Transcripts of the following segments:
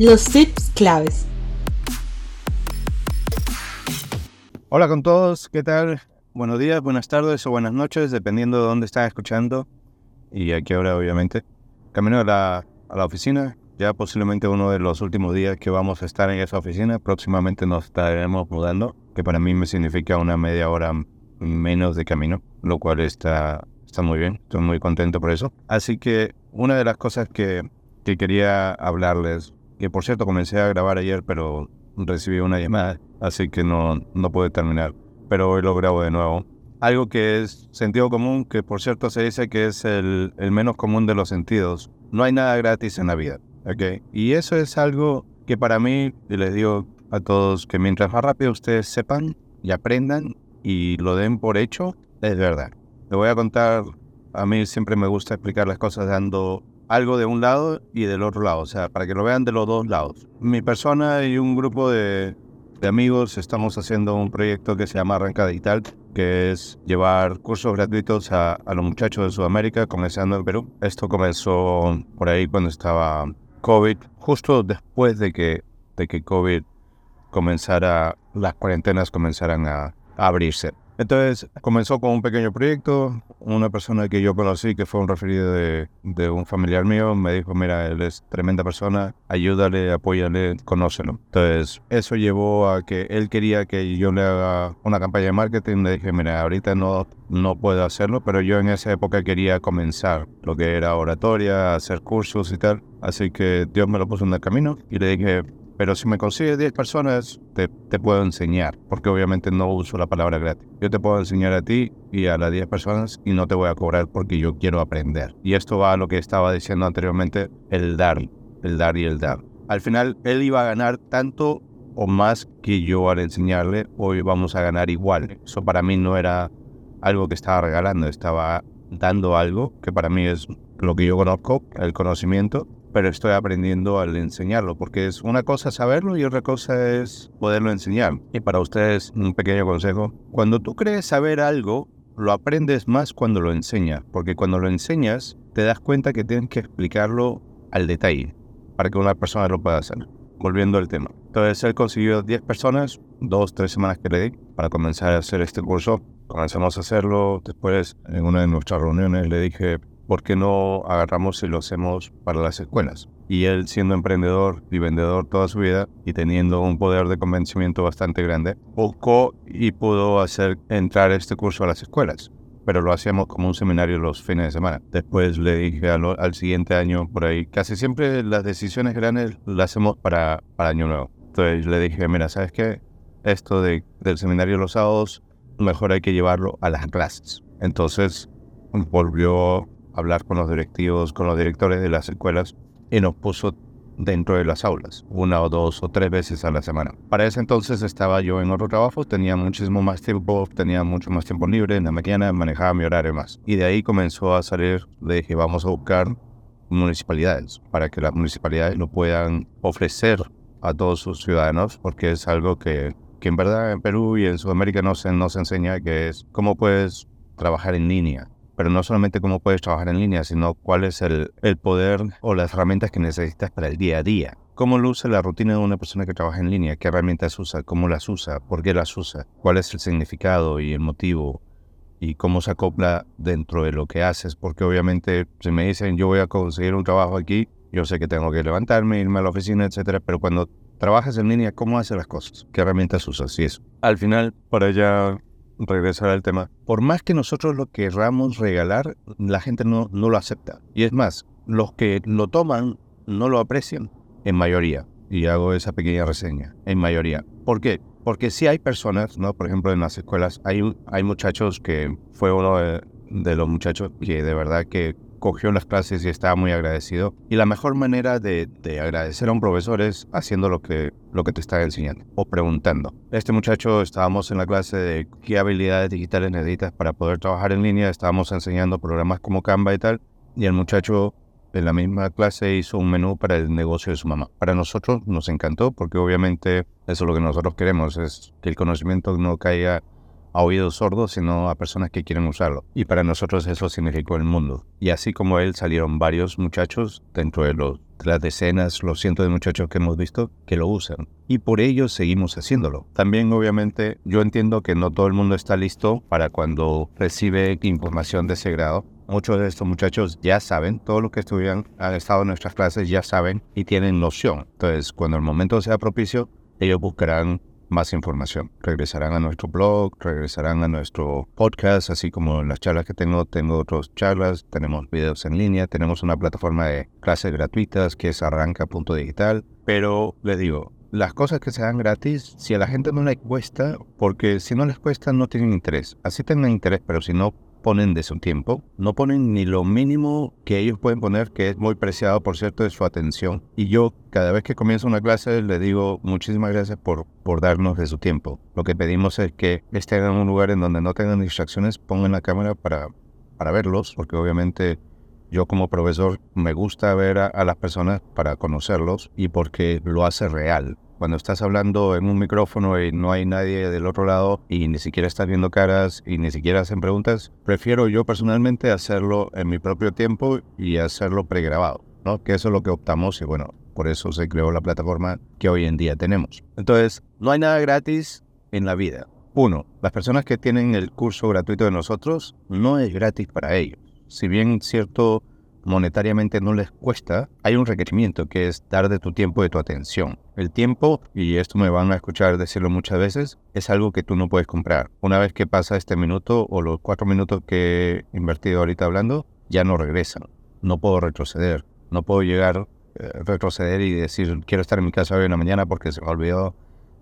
los tips claves. Hola con todos, ¿qué tal? Buenos días, buenas tardes o buenas noches, dependiendo de dónde están escuchando y a qué hora, obviamente. Camino a la, a la oficina, ya posiblemente uno de los últimos días que vamos a estar en esa oficina. Próximamente nos estaremos mudando, que para mí me significa una media hora menos de camino, lo cual está, está muy bien. Estoy muy contento por eso. Así que una de las cosas que, que quería hablarles, que por cierto comencé a grabar ayer, pero recibí una llamada, así que no, no pude terminar. Pero hoy lo grabo de nuevo. Algo que es sentido común, que por cierto se dice que es el, menos común de los sentidos. No hay nada gratis en la vida. ¿ok? Y eso es algo que para mí, y les digo a todos, que mientras más rápido ustedes sepan y aprendan y lo den por hecho, es verdad. Le voy a contar, a mí siempre me gusta explicar las cosas dando algo de un lado y del otro lado, o sea, para que lo vean de los dos lados. Mi persona y un grupo de, amigos estamos haciendo un proyecto que se llama Arranca Digital, que es llevar cursos gratuitos a, a, los muchachos de Sudamérica, comenzando en Perú. Esto comenzó por ahí cuando estaba COVID, justo después de que, de que COVID comenzara, las cuarentenas comenzaran a abrirse. Entonces comenzó con un pequeño proyecto. Una persona que yo conocí, que fue un referido de, un familiar mío, me dijo, mira, él es tremenda persona, ayúdale, apóyale, conócelo. Entonces eso llevó a que él quería que yo le haga una campaña de marketing. Le dije, mira, ahorita no, no puedo hacerlo, pero yo en esa época quería comenzar lo que era oratoria, hacer cursos y tal. Así que Dios me lo puso en el camino y le dije, pero si me consigues 10 personas, te, puedo enseñar, porque obviamente no uso la palabra gratis. Yo te puedo enseñar a ti y a las 10 personas y no te voy a cobrar porque yo quiero aprender. Y esto va a lo que estaba diciendo anteriormente, el dar, el dar y el dar. Al final, él iba a ganar tanto o más que yo al enseñarle, hoy vamos a ganar igual. Eso para mí no era algo que estaba regalando, estaba dando algo que para mí es lo que yo conozco, el conocimiento, pero estoy aprendiendo al enseñarlo, porque es una cosa saberlo y otra cosa es poderlo enseñar. Y para ustedes, un pequeño consejo, cuando tú crees saber algo, lo aprendes más cuando lo enseñas, porque cuando lo enseñas, te das cuenta que tienes que explicarlo al detalle, para que una persona lo pueda hacer. Volviendo al tema. Entonces, él consiguió 10 personas, dos, tres semanas que le di, para comenzar a hacer este curso. Comenzamos a hacerlo. Después, en una de nuestras reuniones, le dije, ¿por qué no agarramos y lo hacemos para las escuelas? Y él siendo emprendedor y vendedor toda su vida y teniendo un poder de convencimiento bastante grande, buscó y pudo hacer entrar este curso a las escuelas. Pero lo hacíamos como un seminario los fines de semana. Después le dije al, al siguiente año por ahí, casi siempre las decisiones grandes las hacemos para, para Año Nuevo. Entonces le dije, mira, ¿sabes qué? Esto de, del seminario los sábados, mejor hay que llevarlo a las clases. Entonces volvió hablar con los directivos, con los directores de las escuelas y nos puso dentro de las aulas, una o dos o tres veces a la semana. Para ese entonces estaba yo en otro trabajo, tenía muchísimo más tiempo, tenía mucho más tiempo libre, en la mañana manejaba mi horario más. Y de ahí comenzó a salir, le dije, vamos a buscar municipalidades para que las municipalidades lo puedan ofrecer a todos sus ciudadanos, porque es algo que, que en verdad en Perú y en Sudamérica no se nos enseña, que es cómo puedes trabajar en línea, pero no solamente cómo puedes trabajar en línea, sino cuál es el, el, poder o las herramientas que necesitas para el día a día. ¿Cómo luce la rutina de una persona que trabaja en línea? ¿Qué herramientas usa? ¿Cómo las usa? ¿Por qué las usa? ¿Cuál es el significado y el motivo? ¿Y cómo se acopla dentro de lo que haces? Porque obviamente si me dicen yo voy a conseguir un trabajo aquí, yo sé que tengo que levantarme, irme a la oficina, etcétera, pero cuando trabajas en línea, ¿cómo haces las cosas? ¿Qué herramientas usas? Y eso. Al final, para ya regresar al tema, por más que nosotros lo querramos regalar, la gente no, no lo acepta. Y es más, los que lo toman no lo aprecian en mayoría. Y hago esa pequeña reseña, en mayoría. ¿Por qué? Porque si hay personas, ¿no? Por ejemplo, en las escuelas hay, hay muchachos que fue uno de, de los muchachos que de verdad que cogió las clases y estaba muy agradecido. Y la mejor manera de, de, agradecer a un profesor es haciendo lo que, lo que te está enseñando o preguntando. Este muchacho estábamos en la clase de qué habilidades digitales necesitas para poder trabajar en línea. Estábamos enseñando programas como Canva y tal. Y el muchacho en la misma clase hizo un menú para el negocio de su mamá. Para nosotros nos encantó porque obviamente eso es lo que nosotros queremos, es que el conocimiento no caiga a oídos sordos, sino a personas que quieren usarlo. Y para nosotros eso significó el mundo. Y así como él salieron varios muchachos dentro de los las decenas, los cientos de muchachos que hemos visto que lo usan. Y por ello seguimos haciéndolo. También obviamente yo entiendo que no todo el mundo está listo para cuando recibe información de ese grado. Muchos de estos muchachos ya saben, todo lo que estuvieran, han estado en nuestras clases ya saben y tienen noción. Entonces, cuando el momento sea propicio, ellos buscarán más información. Regresarán a nuestro blog, regresarán a nuestro podcast, así como en las charlas que tengo, tengo otras charlas, tenemos videos en línea, tenemos una plataforma de clases gratuitas que es arranca.digital, pero les digo, las cosas que se dan gratis, si a la gente no le cuesta, porque si no les cuesta no tienen interés. Así tengan interés, pero si no ponen de su tiempo, no ponen ni lo mínimo que ellos pueden poner, que es muy preciado, por cierto, de su atención. Y yo cada vez que comienzo una clase le digo muchísimas gracias por, por darnos de su tiempo. Lo que pedimos es que estén en un lugar en donde no tengan distracciones, pongan la cámara para, para verlos, porque obviamente yo como profesor me gusta ver a las personas para conocerlos y porque lo hace real cuando estás hablando en un micrófono y no hay nadie del otro lado y ni siquiera estás viendo caras y ni siquiera hacen preguntas, prefiero yo personalmente hacerlo en mi propio tiempo y hacerlo pregrabado, ¿no? Que eso es lo que optamos y bueno, por eso se creó la plataforma que hoy en día tenemos. Entonces, no hay nada gratis en la vida. Uno, las personas que tienen el curso gratuito de nosotros no es gratis para ellos. Si bien cierto monetariamente no les cuesta, hay un requerimiento que es dar de tu tiempo, de tu atención. El tiempo, y esto me van a escuchar decirlo muchas veces, es algo que tú no puedes comprar. Una vez que pasa este minuto o los cuatro minutos que he invertido ahorita hablando, ya no regresan. No puedo retroceder. No puedo llegar, eh, retroceder y decir, quiero estar en mi casa hoy en la mañana porque se me olvidó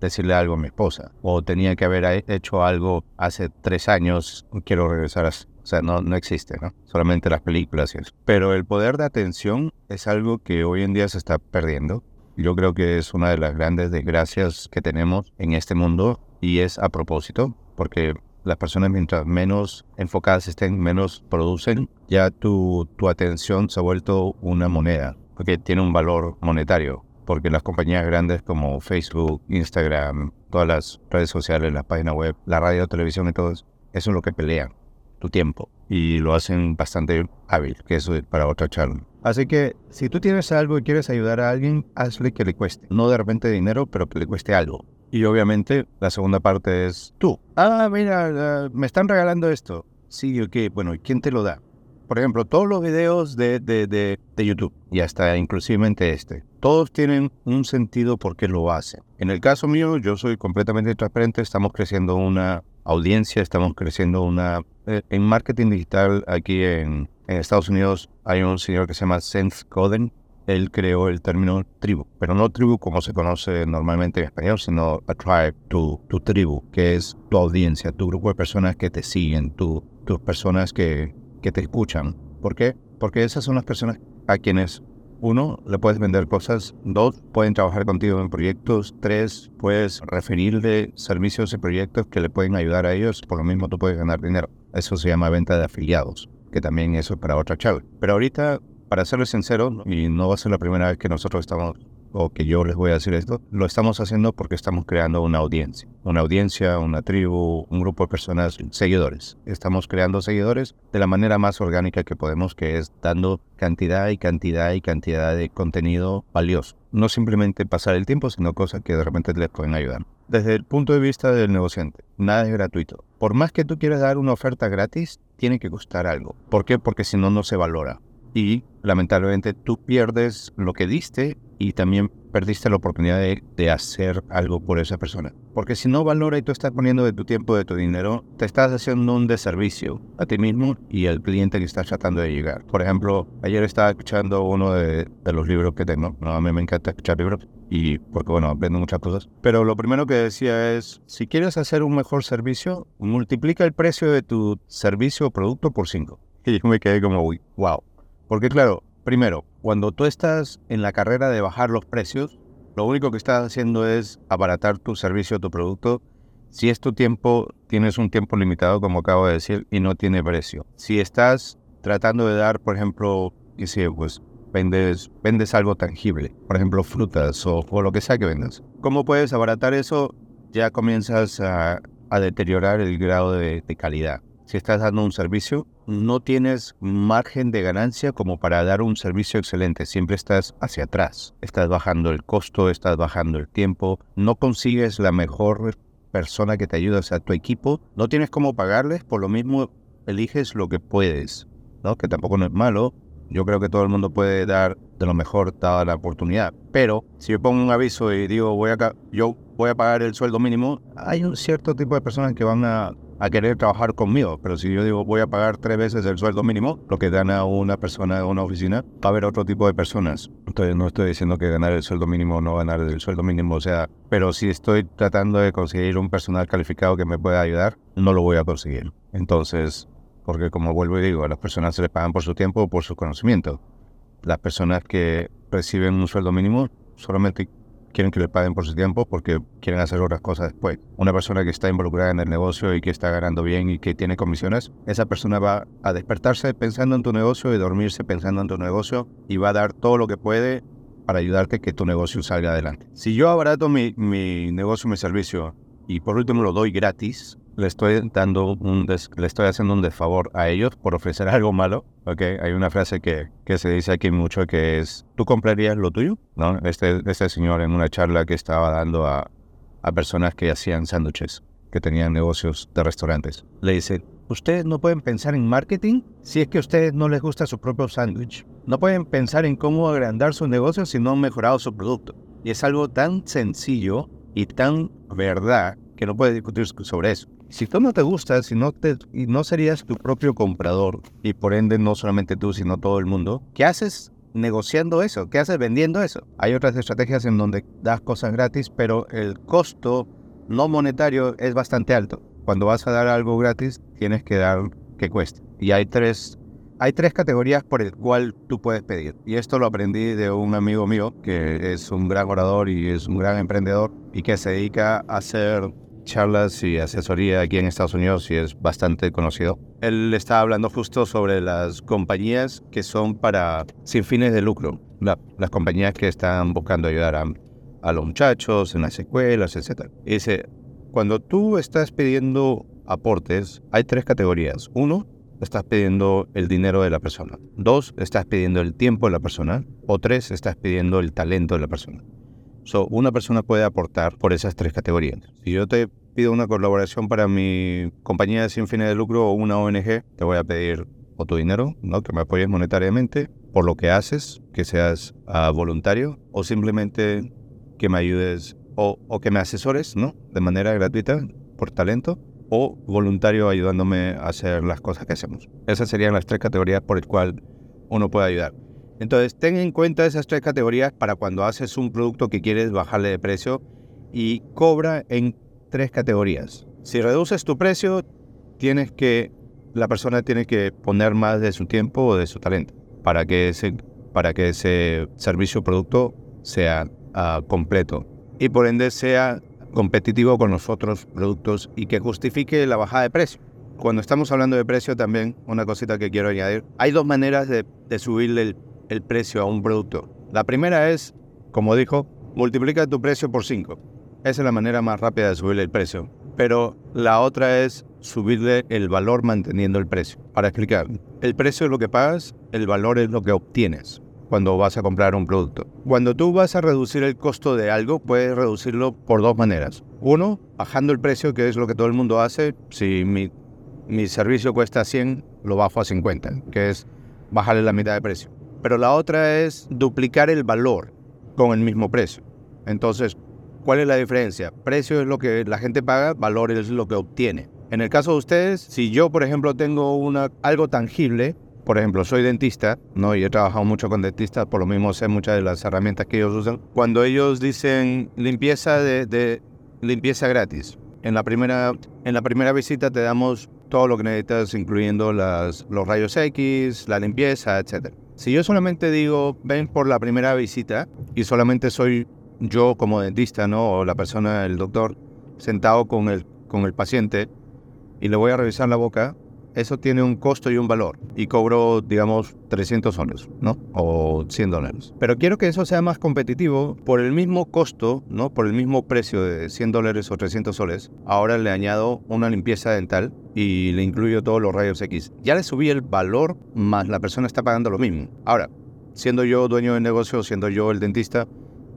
decirle algo a mi esposa. O tenía que haber hecho algo hace tres años, quiero regresar a o sea, no, no existe, ¿no? Solamente las películas y eso. Pero el poder de atención es algo que hoy en día se está perdiendo. Yo creo que es una de las grandes desgracias que tenemos en este mundo y es a propósito, porque las personas mientras menos enfocadas estén, menos producen, ya tu, tu atención se ha vuelto una moneda, porque tiene un valor monetario, porque las compañías grandes como Facebook, Instagram, todas las redes sociales, la página web, la radio, televisión y todo eso es lo que pelean tu tiempo y lo hacen bastante hábil, que eso es para otra charla. Así que si tú tienes algo y quieres ayudar a alguien, hazle que le cueste. No de repente dinero, pero que le cueste algo. Y obviamente la segunda parte es tú. Ah, mira, me están regalando esto. Sí, ok, bueno, ¿y quién te lo da? Por ejemplo, todos los videos de, de, de, de YouTube, y hasta inclusivemente este, todos tienen un sentido por qué lo hacen. En el caso mío, yo soy completamente transparente, estamos creciendo una audiencia, estamos creciendo una... Eh, en marketing digital aquí en, Estados Unidos hay un señor que se llama Seth Godin. Él creó el término tribu, pero no tribu como se conoce normalmente en español, sino a tribe, tu, tu tribu, que es tu audiencia, tu grupo de personas que te siguen, tu, tus personas que, que te escuchan. ¿Por qué? Porque esas son las personas a quienes uno, le puedes vender cosas. Dos, pueden trabajar contigo en proyectos. Tres, puedes referirle servicios y proyectos que le pueden ayudar a ellos. Por lo mismo, tú puedes ganar dinero. Eso se llama venta de afiliados, que también eso es para otra charla. Pero ahorita, para serles sincero, y no va a ser la primera vez que nosotros estamos o que yo les voy a decir esto, lo estamos haciendo porque estamos creando una audiencia. Una audiencia, una tribu, un grupo de personas, seguidores. Estamos creando seguidores de la manera más orgánica que podemos, que es dando cantidad y cantidad y cantidad de contenido valioso. No simplemente pasar el tiempo, sino cosas que de repente les pueden ayudar. Desde el punto de vista del negociante, nada es gratuito. Por más que tú quieras dar una oferta gratis, tiene que costar algo. ¿Por qué? Porque si no, no se valora y lamentablemente tú pierdes lo que diste y también perdiste la oportunidad de, hacer algo por esa persona. Porque si no valora y tú estás poniendo de tu tiempo, de tu dinero, te estás haciendo un deservicio a ti mismo y al cliente que estás tratando de llegar. Por ejemplo, ayer estaba escuchando uno de, los libros que tengo. a mí me encanta escuchar libros y porque bueno, aprendo muchas cosas. Pero lo primero que decía es, si quieres hacer un mejor servicio, multiplica el precio de tu servicio o producto por 5. Y yo me quedé como, wow. Porque claro, primero, cuando tú estás en la carrera de bajar los precios, lo único que estás haciendo es abaratar tu servicio o tu producto. Si es tu tiempo, tienes un tiempo limitado, como acabo de decir, y no tiene precio. Si estás tratando de dar, por ejemplo, y si pues vendes, vendes algo tangible, por ejemplo, frutas o, o lo que sea que vendas. ¿Cómo puedes abaratar eso? Ya comienzas a a deteriorar el grado de, de calidad. Si estás dando un servicio, no tienes margen de ganancia como para dar un servicio excelente. Siempre estás hacia atrás. Estás bajando el costo, estás bajando el tiempo. No consigues la mejor persona que te ayude, o sea, tu equipo. No tienes cómo pagarles, por lo mismo eliges lo que puedes, ¿no? Que tampoco no es malo. Yo creo que todo el mundo puede dar de lo mejor dada la oportunidad. Pero si yo pongo un aviso y digo, voy a, yo voy a pagar el sueldo mínimo, hay un cierto tipo de personas que van a a querer trabajar conmigo. Pero si yo digo voy a pagar tres veces el sueldo mínimo, lo que gana una persona en una oficina, va a haber otro tipo de personas. Entonces no estoy diciendo que ganar el sueldo mínimo o no ganar el sueldo mínimo, o sea, pero si estoy tratando de conseguir un personal calificado que me pueda ayudar, no lo voy a conseguir. Entonces, porque como vuelvo y digo, a las personas se les pagan por su tiempo o por su conocimiento. Las personas que reciben un sueldo mínimo solamente quieren que le paguen por su tiempo porque quieren hacer otras cosas después. Una persona que está involucrada en el negocio y que está ganando bien y que tiene comisiones, esa persona va a despertarse pensando en tu negocio y dormirse pensando en tu negocio y va a dar todo lo que puede para ayudarte que tu negocio salga adelante. Si yo abarato mi, mi negocio, mi servicio y por último lo doy gratis, le estoy dando un le estoy haciendo un desfavor a ellos por ofrecer algo malo. Okay, hay una frase que, que se dice aquí mucho que es, ¿tú comprarías lo tuyo? ¿No? Este, este señor en una charla que estaba dando a, a personas que hacían sándwiches, que tenían negocios de restaurantes, le dice, ustedes no pueden pensar en marketing si es que a ustedes no les gusta su propio sándwich. No pueden pensar en cómo agrandar su negocio si no han mejorado su producto. Y es algo tan sencillo y tan verdad que no puedes discutir sobre eso. Si tú no te gustas, si no, te, y no serías tu propio comprador, y por ende no solamente tú, sino todo el mundo, ¿qué haces negociando eso? ¿Qué haces vendiendo eso? Hay otras estrategias en donde das cosas gratis, pero el costo no monetario es bastante alto. Cuando vas a dar algo gratis, tienes que dar que cueste. Y hay tres, hay tres categorías por el cual tú puedes pedir. Y esto lo aprendí de un amigo mío que es un gran orador y es un gran emprendedor y que se dedica a hacer charlas y asesoría aquí en Estados Unidos y es bastante conocido. Él estaba hablando justo sobre las compañías que son para sin fines de lucro, las compañías que están buscando ayudar a, los muchachos en las escuelas, etc. Y dice, cuando tú estás pidiendo aportes, hay tres categorías. Uno, estás pidiendo el dinero de la persona. Dos, estás pidiendo el tiempo de la persona. O tres, estás pidiendo el talento de la persona. So, una persona puede aportar por esas tres categorías. Si yo te pido una colaboración para mi compañía sin fines de lucro o una ONG, te voy a pedir o tu dinero, ¿no? que me apoyes monetariamente por lo que haces, que seas uh, voluntario o simplemente que me ayudes o, o, que me asesores ¿no? de manera gratuita por talento o voluntario ayudándome a hacer las cosas que hacemos. Esas serían las tres categorías por las cuales uno puede ayudar. Entonces, ten en cuenta esas tres categorías para cuando haces un producto que quieres bajarle de precio y cobra en tres categorías. Si reduces tu precio, tienes que la persona tiene que poner más de su tiempo o de su talento para que ese, para que ese servicio o producto sea uh, completo y por ende sea competitivo con los otros productos y que justifique la bajada de precio. Cuando estamos hablando de precio también, una cosita que quiero añadir, hay dos maneras de, de subirle el el precio a un producto. La primera es, como dijo, multiplica tu precio por 5. Esa es la manera más rápida de subirle el precio. Pero la otra es subirle el valor manteniendo el precio. Para explicar, el precio es lo que pagas, el valor es lo que obtienes cuando vas a comprar un producto. Cuando tú vas a reducir el costo de algo, puedes reducirlo por dos maneras. Uno, bajando el precio, que es lo que todo el mundo hace. Si mi, mi servicio cuesta 100, lo bajo a 50, que es bajarle la mitad de precio pero la otra es duplicar el valor con el mismo precio. Entonces, ¿cuál es la diferencia? Precio es lo que la gente paga, valor es lo que obtiene. En el caso de ustedes, si yo, por ejemplo, tengo una, algo tangible, por ejemplo, soy dentista, ¿no? Y he trabajado mucho con dentistas, por lo mismo sé muchas de las herramientas que ellos usan. Cuando ellos dicen limpieza de, limpieza gratis, en la primera, en la primera visita te damos todo lo que necesitas, incluyendo las, los rayos X, la limpieza, etc. Si yo solamente digo, ven por la primera visita y solamente soy yo como dentista, ¿no? O la persona, el doctor, sentado con el, con el paciente y le voy a revisar la boca, eso tiene un costo y un valor. Y cobro, digamos, 300 soles, ¿no? O 100 dólares. Pero quiero que eso sea más competitivo por el mismo costo, ¿no? Por el mismo precio de 100 dólares o 300 soles. Ahora le añado una limpieza dental y le incluyo todos los rayos X. Ya le subí el valor, más la persona está pagando lo mismo. Ahora, siendo yo dueño de negocio, siendo yo el dentista,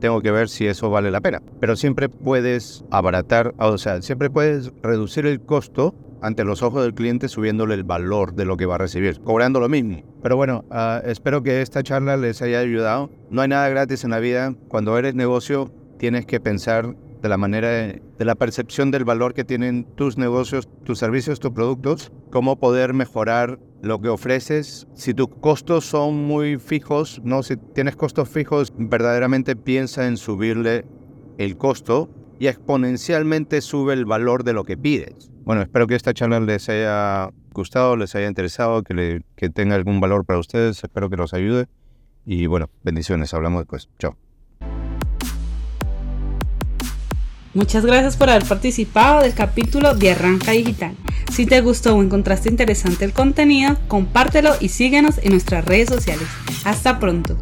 tengo que ver si eso vale la pena. Pero siempre puedes abaratar, o sea, siempre puedes reducir el costo ante los ojos del cliente subiéndole el valor de lo que va a recibir, cobrando lo mismo. Pero bueno, uh, espero que esta charla les haya ayudado. No hay nada gratis en la vida. Cuando eres negocio, tienes que pensar de la manera de, de, la percepción del valor que tienen tus negocios, tus servicios, tus productos, cómo poder mejorar lo que ofreces. Si tus costos son muy fijos, no, si tienes costos fijos, verdaderamente piensa en subirle el costo y exponencialmente sube el valor de lo que pides. Bueno, espero que esta charla les haya gustado, les haya interesado, que, le, que tenga algún valor para ustedes. Espero que los ayude. Y bueno, bendiciones. Hablamos después. Chao. Muchas gracias por haber participado del capítulo de Arranca Digital. Si te gustó o encontraste interesante el contenido, compártelo y síguenos en nuestras redes sociales. Hasta pronto.